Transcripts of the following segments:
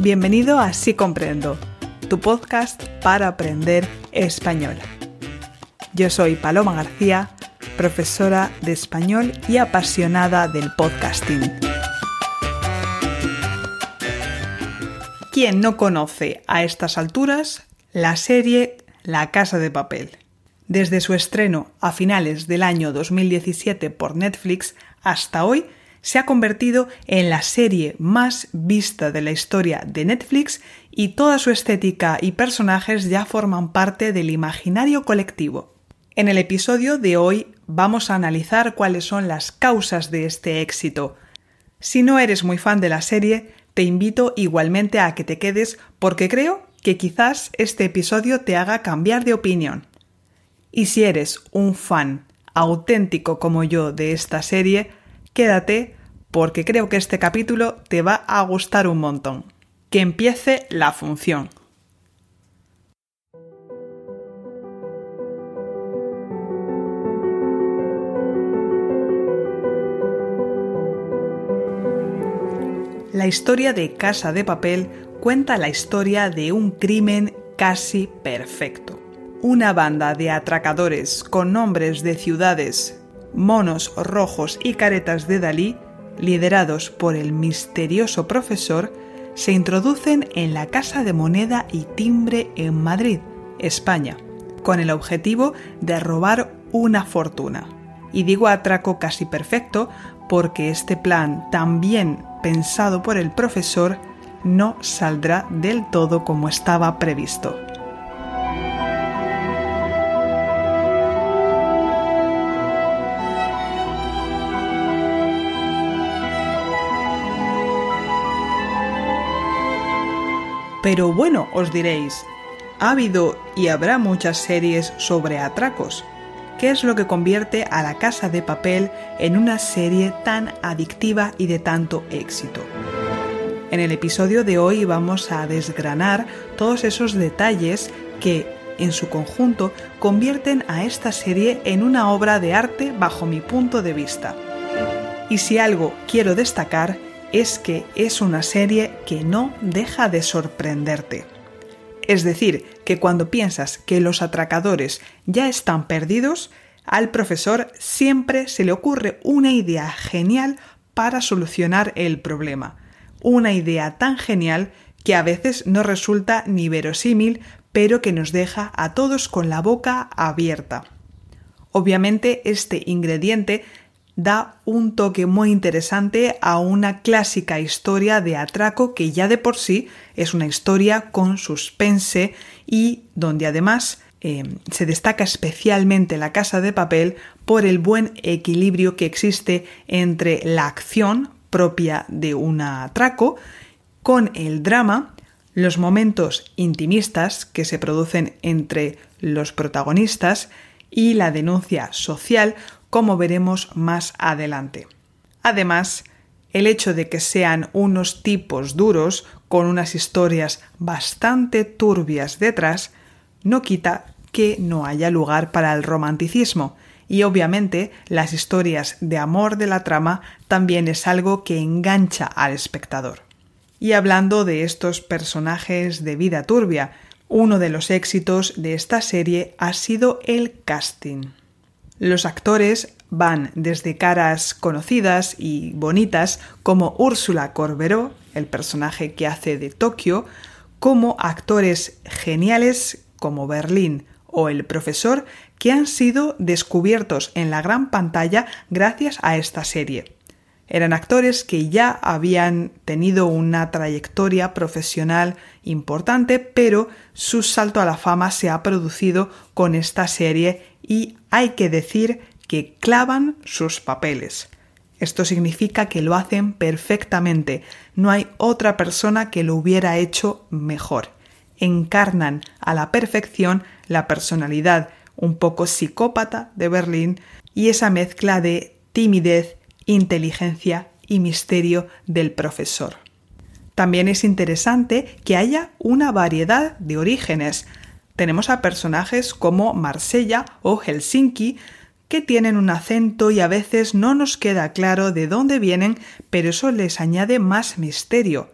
Bienvenido a Sí Comprendo, tu podcast para aprender español. Yo soy Paloma García, profesora de español y apasionada del podcasting. ¿Quién no conoce a estas alturas la serie La Casa de Papel? Desde su estreno a finales del año 2017 por Netflix hasta hoy, se ha convertido en la serie más vista de la historia de Netflix y toda su estética y personajes ya forman parte del imaginario colectivo. En el episodio de hoy vamos a analizar cuáles son las causas de este éxito. Si no eres muy fan de la serie, te invito igualmente a que te quedes porque creo que quizás este episodio te haga cambiar de opinión. Y si eres un fan auténtico como yo de esta serie, quédate porque creo que este capítulo te va a gustar un montón. Que empiece la función. La historia de Casa de Papel cuenta la historia de un crimen casi perfecto. Una banda de atracadores con nombres de ciudades monos rojos y caretas de Dalí, liderados por el misterioso profesor, se introducen en la Casa de Moneda y Timbre en Madrid, España, con el objetivo de robar una fortuna. Y digo atraco casi perfecto porque este plan, tan bien pensado por el profesor, no saldrá del todo como estaba previsto. Pero bueno, os diréis, ha habido y habrá muchas series sobre atracos. ¿Qué es lo que convierte a la casa de papel en una serie tan adictiva y de tanto éxito? En el episodio de hoy vamos a desgranar todos esos detalles que, en su conjunto, convierten a esta serie en una obra de arte bajo mi punto de vista. Y si algo quiero destacar es que es una serie que no deja de sorprenderte. Es decir, que cuando piensas que los atracadores ya están perdidos, al profesor siempre se le ocurre una idea genial para solucionar el problema. Una idea tan genial que a veces no resulta ni verosímil, pero que nos deja a todos con la boca abierta. Obviamente este ingrediente da un toque muy interesante a una clásica historia de atraco que ya de por sí es una historia con suspense y donde además eh, se destaca especialmente la casa de papel por el buen equilibrio que existe entre la acción propia de un atraco con el drama, los momentos intimistas que se producen entre los protagonistas y la denuncia social como veremos más adelante. Además, el hecho de que sean unos tipos duros con unas historias bastante turbias detrás no quita que no haya lugar para el romanticismo y obviamente las historias de amor de la trama también es algo que engancha al espectador. Y hablando de estos personajes de vida turbia, uno de los éxitos de esta serie ha sido el casting. Los actores van desde caras conocidas y bonitas como Úrsula Corberó, el personaje que hace de Tokio, como actores geniales como Berlín o el profesor que han sido descubiertos en la gran pantalla gracias a esta serie. Eran actores que ya habían tenido una trayectoria profesional importante, pero su salto a la fama se ha producido con esta serie y hay que decir que clavan sus papeles. Esto significa que lo hacen perfectamente. No hay otra persona que lo hubiera hecho mejor. Encarnan a la perfección la personalidad un poco psicópata de Berlín y esa mezcla de timidez, inteligencia y misterio del profesor. También es interesante que haya una variedad de orígenes. Tenemos a personajes como Marsella o Helsinki, que tienen un acento y a veces no nos queda claro de dónde vienen, pero eso les añade más misterio.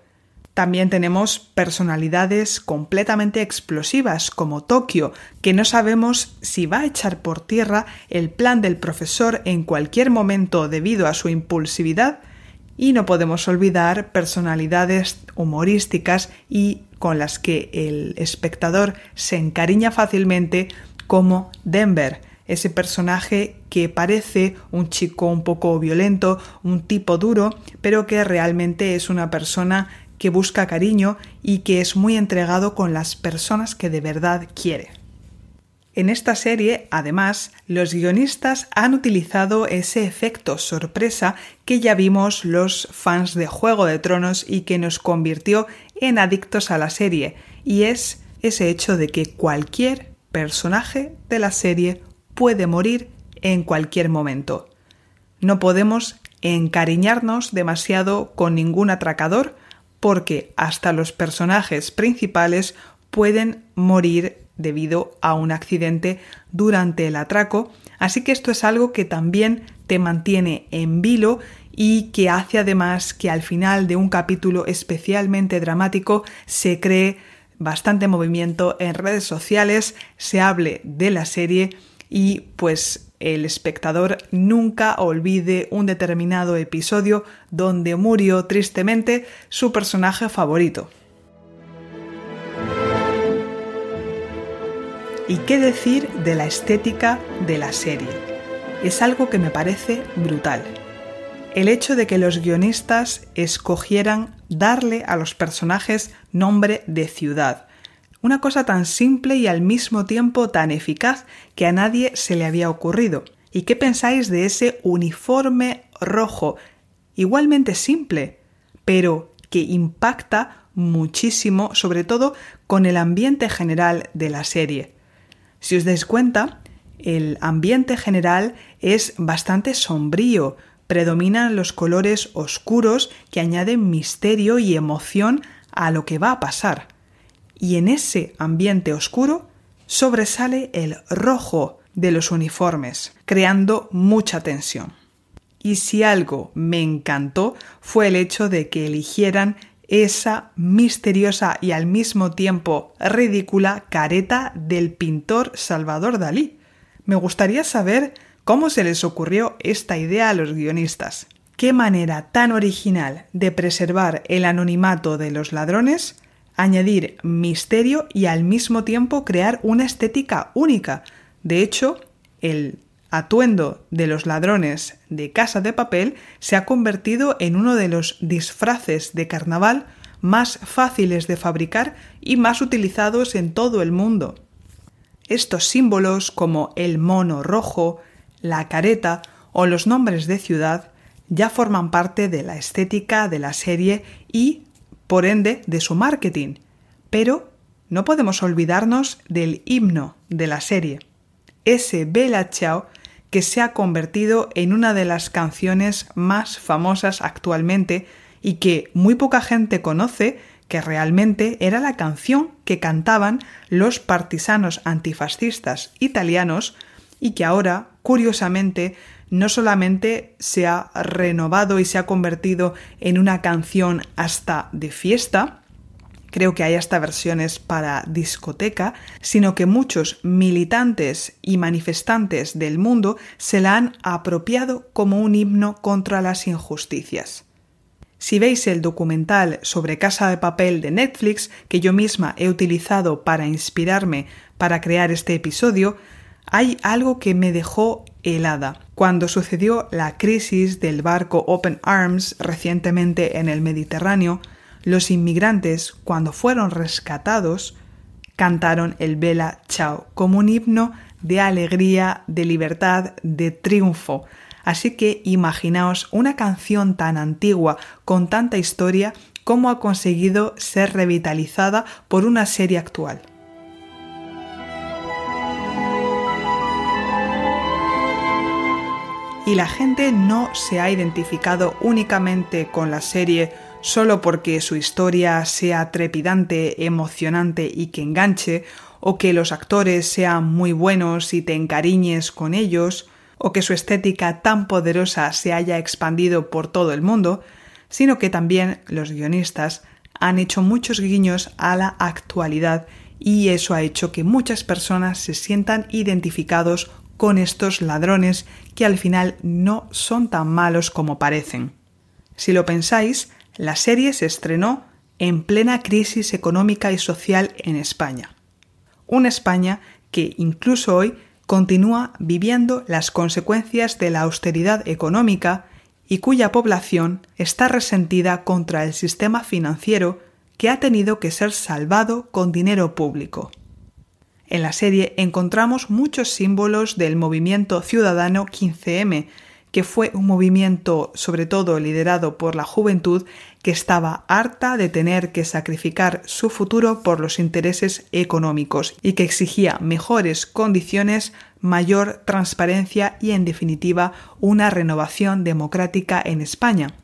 También tenemos personalidades completamente explosivas como Tokio, que no sabemos si va a echar por tierra el plan del profesor en cualquier momento debido a su impulsividad, y no podemos olvidar personalidades humorísticas y con las que el espectador se encariña fácilmente como Denver, ese personaje que parece un chico un poco violento, un tipo duro, pero que realmente es una persona que busca cariño y que es muy entregado con las personas que de verdad quiere. En esta serie, además, los guionistas han utilizado ese efecto sorpresa que ya vimos los fans de Juego de Tronos y que nos convirtió en adictos a la serie, y es ese hecho de que cualquier personaje de la serie puede morir en cualquier momento. No podemos encariñarnos demasiado con ningún atracador porque hasta los personajes principales pueden morir debido a un accidente durante el atraco, así que esto es algo que también te mantiene en vilo y que hace además que al final de un capítulo especialmente dramático se cree bastante movimiento en redes sociales, se hable de la serie y pues el espectador nunca olvide un determinado episodio donde murió tristemente su personaje favorito. ¿Y qué decir de la estética de la serie? Es algo que me parece brutal. El hecho de que los guionistas escogieran darle a los personajes nombre de ciudad, una cosa tan simple y al mismo tiempo tan eficaz que a nadie se le había ocurrido. ¿Y qué pensáis de ese uniforme rojo? Igualmente simple, pero que impacta muchísimo, sobre todo con el ambiente general de la serie. Si os dais cuenta, el ambiente general es bastante sombrío, predominan los colores oscuros que añaden misterio y emoción a lo que va a pasar. Y en ese ambiente oscuro sobresale el rojo de los uniformes, creando mucha tensión. Y si algo me encantó fue el hecho de que eligieran esa misteriosa y al mismo tiempo ridícula careta del pintor Salvador Dalí. Me gustaría saber cómo se les ocurrió esta idea a los guionistas. Qué manera tan original de preservar el anonimato de los ladrones, añadir misterio y al mismo tiempo crear una estética única. De hecho, el atuendo de los ladrones de Casa de Papel se ha convertido en uno de los disfraces de carnaval más fáciles de fabricar y más utilizados en todo el mundo. Estos símbolos como el mono rojo, la careta o los nombres de ciudad ya forman parte de la estética de la serie y, por ende, de su marketing. Pero no podemos olvidarnos del himno de la serie. Ese Bella Ciao que se ha convertido en una de las canciones más famosas actualmente y que muy poca gente conoce que realmente era la canción que cantaban los partisanos antifascistas italianos y que ahora, curiosamente, no solamente se ha renovado y se ha convertido en una canción hasta de fiesta, creo que hay hasta versiones para discoteca, sino que muchos militantes y manifestantes del mundo se la han apropiado como un himno contra las injusticias. Si veis el documental sobre Casa de Papel de Netflix, que yo misma he utilizado para inspirarme para crear este episodio, hay algo que me dejó Cuando sucedió la crisis del barco Open Arms recientemente en el Mediterráneo, los inmigrantes, cuando fueron rescatados, cantaron el Bella Ciao como un himno de alegría, de libertad, de triunfo. Así que imaginaos una canción tan antigua, con tanta historia, cómo ha conseguido ser revitalizada por una serie actual. Y la gente no se ha identificado únicamente con la serie solo porque su historia sea trepidante, emocionante y que enganche, o que los actores sean muy buenos y te encariñes con ellos, o que su estética tan poderosa se haya expandido por todo el mundo, sino que también los guionistas han hecho muchos guiños a la actualidad y eso ha hecho que muchas personas se sientan identificados con estos ladrones que al final no son tan malos como parecen. Si lo pensáis, la serie se estrenó en plena crisis económica y social en España. Una España que incluso hoy continúa viviendo las consecuencias de la austeridad económica y cuya población está resentida contra el sistema financiero que ha tenido que ser salvado con dinero público. En la serie encontramos muchos símbolos del movimiento ciudadano 15M, que fue un movimiento sobre todo liderado por la juventud que estaba harta de tener que sacrificar su futuro por los intereses económicos y que exigía mejores condiciones, mayor transparencia y en definitiva una renovación democrática en España.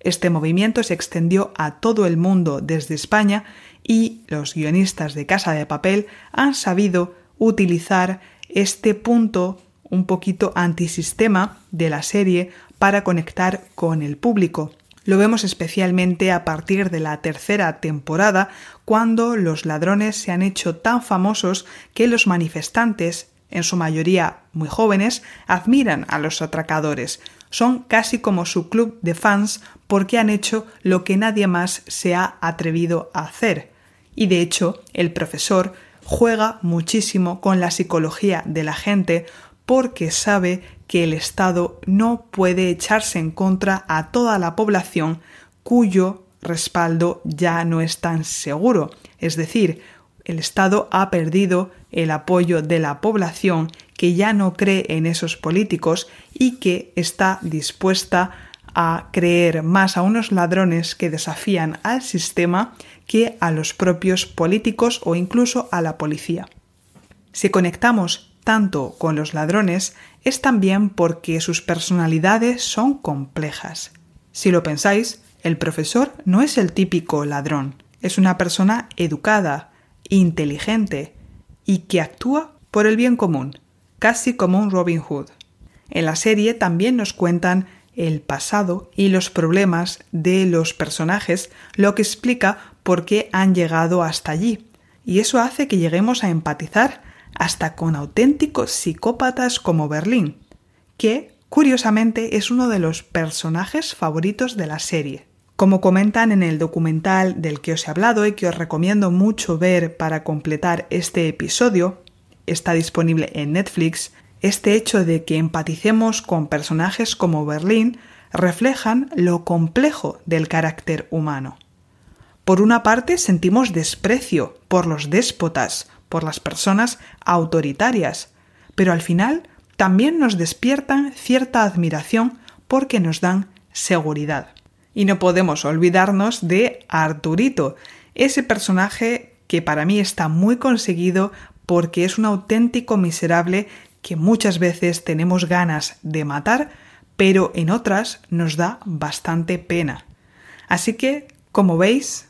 Este movimiento se extendió a todo el mundo desde España y los guionistas de Casa de Papel han sabido utilizar este punto un poquito antisistema de la serie para conectar con el público. Lo vemos especialmente a partir de la tercera temporada, cuando los ladrones se han hecho tan famosos que los manifestantes, en su mayoría muy jóvenes, admiran a los atracadores. Son casi como su club de fans porque han hecho lo que nadie más se ha atrevido a hacer. Y de hecho, el profesor juega muchísimo con la psicología de la gente porque sabe que el Estado no puede echarse en contra a toda la población cuyo respaldo ya no es tan seguro. Es decir, el Estado ha perdido el apoyo de la población que ya no cree en esos políticos y que está dispuesta a creer más a unos ladrones que desafían al sistema que a los propios políticos o incluso a la policía. Si conectamos tanto con los ladrones es también porque sus personalidades son complejas. Si lo pensáis, el profesor no es el típico ladrón, es una persona educada, inteligente y que actúa por el bien común, casi como un Robin Hood. En la serie también nos cuentan el pasado y los problemas de los personajes, lo que explica por qué han llegado hasta allí, y eso hace que lleguemos a empatizar hasta con auténticos psicópatas como Berlín, que, curiosamente, es uno de los personajes favoritos de la serie. Como comentan en el documental del que os he hablado y que os recomiendo mucho ver para completar este episodio, está disponible en Netflix, este hecho de que empaticemos con personajes como Berlín reflejan lo complejo del carácter humano. Por una parte sentimos desprecio por los déspotas, por las personas autoritarias, pero al final también nos despiertan cierta admiración porque nos dan seguridad. Y no podemos olvidarnos de Arturito, ese personaje que para mí está muy conseguido porque es un auténtico miserable que muchas veces tenemos ganas de matar, pero en otras nos da bastante pena. Así que, como veis,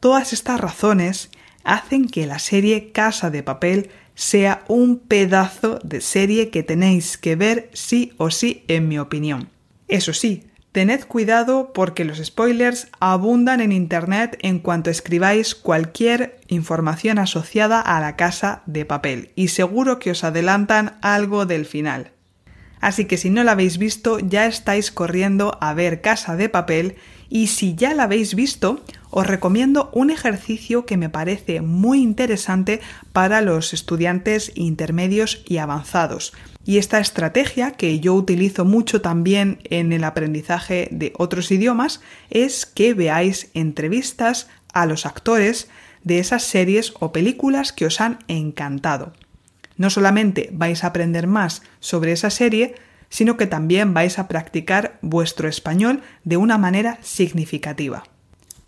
todas estas razones hacen que la serie Casa de Papel sea un pedazo de serie que tenéis que ver sí o sí, en mi opinión. Eso sí, tened cuidado porque los spoilers abundan en Internet en cuanto escribáis cualquier información asociada a la casa de papel y seguro que os adelantan algo del final. Así que si no la habéis visto ya estáis corriendo a ver Casa de Papel y si ya la habéis visto os recomiendo un ejercicio que me parece muy interesante para los estudiantes intermedios y avanzados. Y esta estrategia, que yo utilizo mucho también en el aprendizaje de otros idiomas, es que veáis entrevistas a los actores de esas series o películas que os han encantado. No solamente vais a aprender más sobre esa serie, sino que también vais a practicar vuestro español de una manera significativa.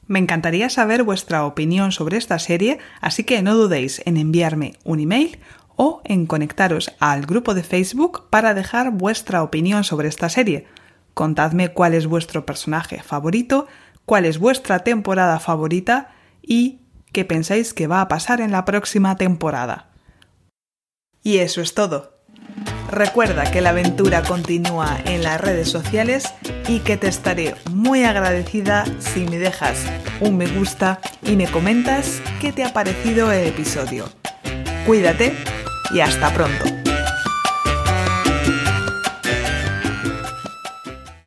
Me encantaría saber vuestra opinión sobre esta serie, así que no dudéis en enviarme un email o en conectaros al grupo de Facebook para dejar vuestra opinión sobre esta serie. Contadme cuál es vuestro personaje favorito, cuál es vuestra temporada favorita y qué pensáis que va a pasar en la próxima temporada. Y eso es todo. Recuerda que la aventura continúa en las redes sociales y que te estaré muy agradecida si me dejas un me gusta y me comentas qué te ha parecido el episodio. Cuídate y hasta pronto.